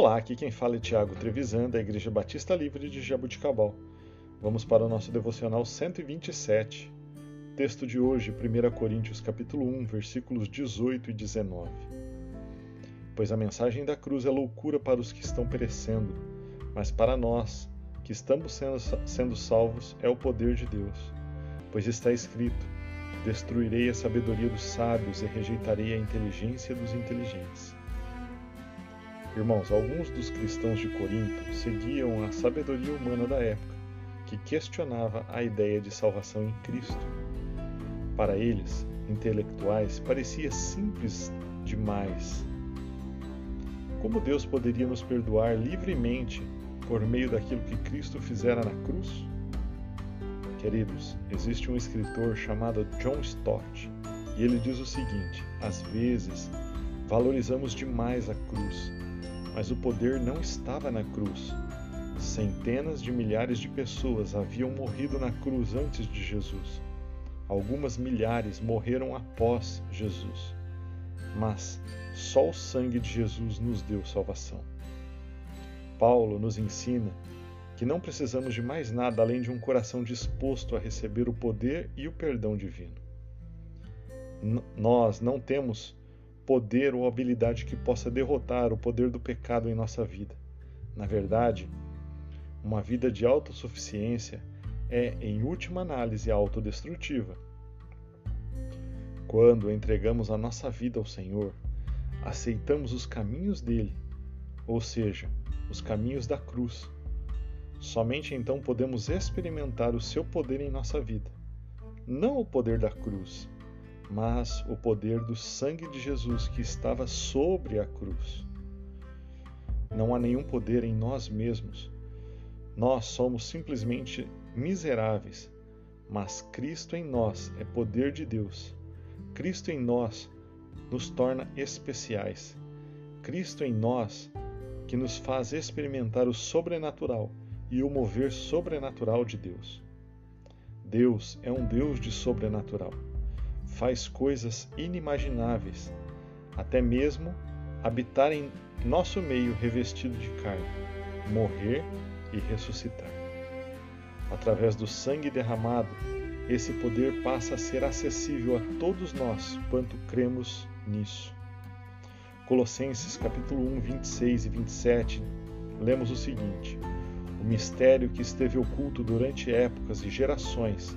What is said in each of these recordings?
Olá, aqui quem fala é Tiago Trevisan, da Igreja Batista Livre de Jabuticabal. Vamos para o nosso devocional 127. Texto de hoje, 1 Coríntios capítulo 1, versículos 18 e 19. Pois a mensagem da cruz é loucura para os que estão perecendo, mas para nós, que estamos sendo, sendo salvos, é o poder de Deus. Pois está escrito: Destruirei a sabedoria dos sábios e rejeitarei a inteligência dos inteligentes. Irmãos, alguns dos cristãos de Corinto seguiam a sabedoria humana da época, que questionava a ideia de salvação em Cristo. Para eles, intelectuais, parecia simples demais. Como Deus poderia nos perdoar livremente por meio daquilo que Cristo fizera na cruz? Queridos, existe um escritor chamado John Stott e ele diz o seguinte: às vezes valorizamos demais a cruz mas o poder não estava na cruz. Centenas de milhares de pessoas haviam morrido na cruz antes de Jesus. Algumas milhares morreram após Jesus. Mas só o sangue de Jesus nos deu salvação. Paulo nos ensina que não precisamos de mais nada além de um coração disposto a receber o poder e o perdão divino. N nós não temos poder ou habilidade que possa derrotar o poder do pecado em nossa vida. Na verdade, uma vida de autossuficiência é, em última análise, autodestrutiva. Quando entregamos a nossa vida ao Senhor, aceitamos os caminhos dele, ou seja, os caminhos da cruz. Somente então podemos experimentar o seu poder em nossa vida. Não o poder da cruz, mas o poder do sangue de Jesus que estava sobre a cruz. Não há nenhum poder em nós mesmos. Nós somos simplesmente miseráveis, mas Cristo em nós é poder de Deus. Cristo em nós nos torna especiais. Cristo em nós que nos faz experimentar o sobrenatural e o mover sobrenatural de Deus. Deus é um Deus de sobrenatural faz coisas inimagináveis, até mesmo habitar em nosso meio revestido de carne, morrer e ressuscitar. Através do sangue derramado, esse poder passa a ser acessível a todos nós quanto cremos nisso. Colossenses capítulo 1, 26 e 27, lemos o seguinte: O mistério que esteve oculto durante épocas e gerações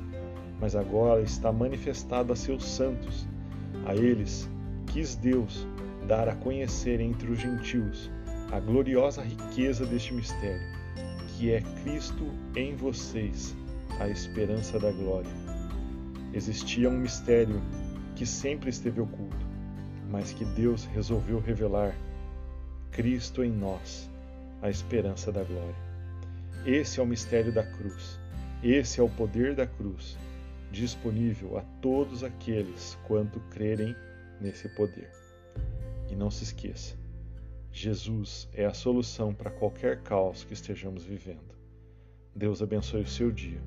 mas agora está manifestado a seus santos. A eles quis Deus dar a conhecer entre os gentios a gloriosa riqueza deste mistério, que é Cristo em vocês, a esperança da glória. Existia um mistério que sempre esteve oculto, mas que Deus resolveu revelar: Cristo em nós, a esperança da glória. Esse é o mistério da cruz. Esse é o poder da cruz disponível a todos aqueles quanto crerem nesse poder. E não se esqueça, Jesus é a solução para qualquer caos que estejamos vivendo. Deus abençoe o seu dia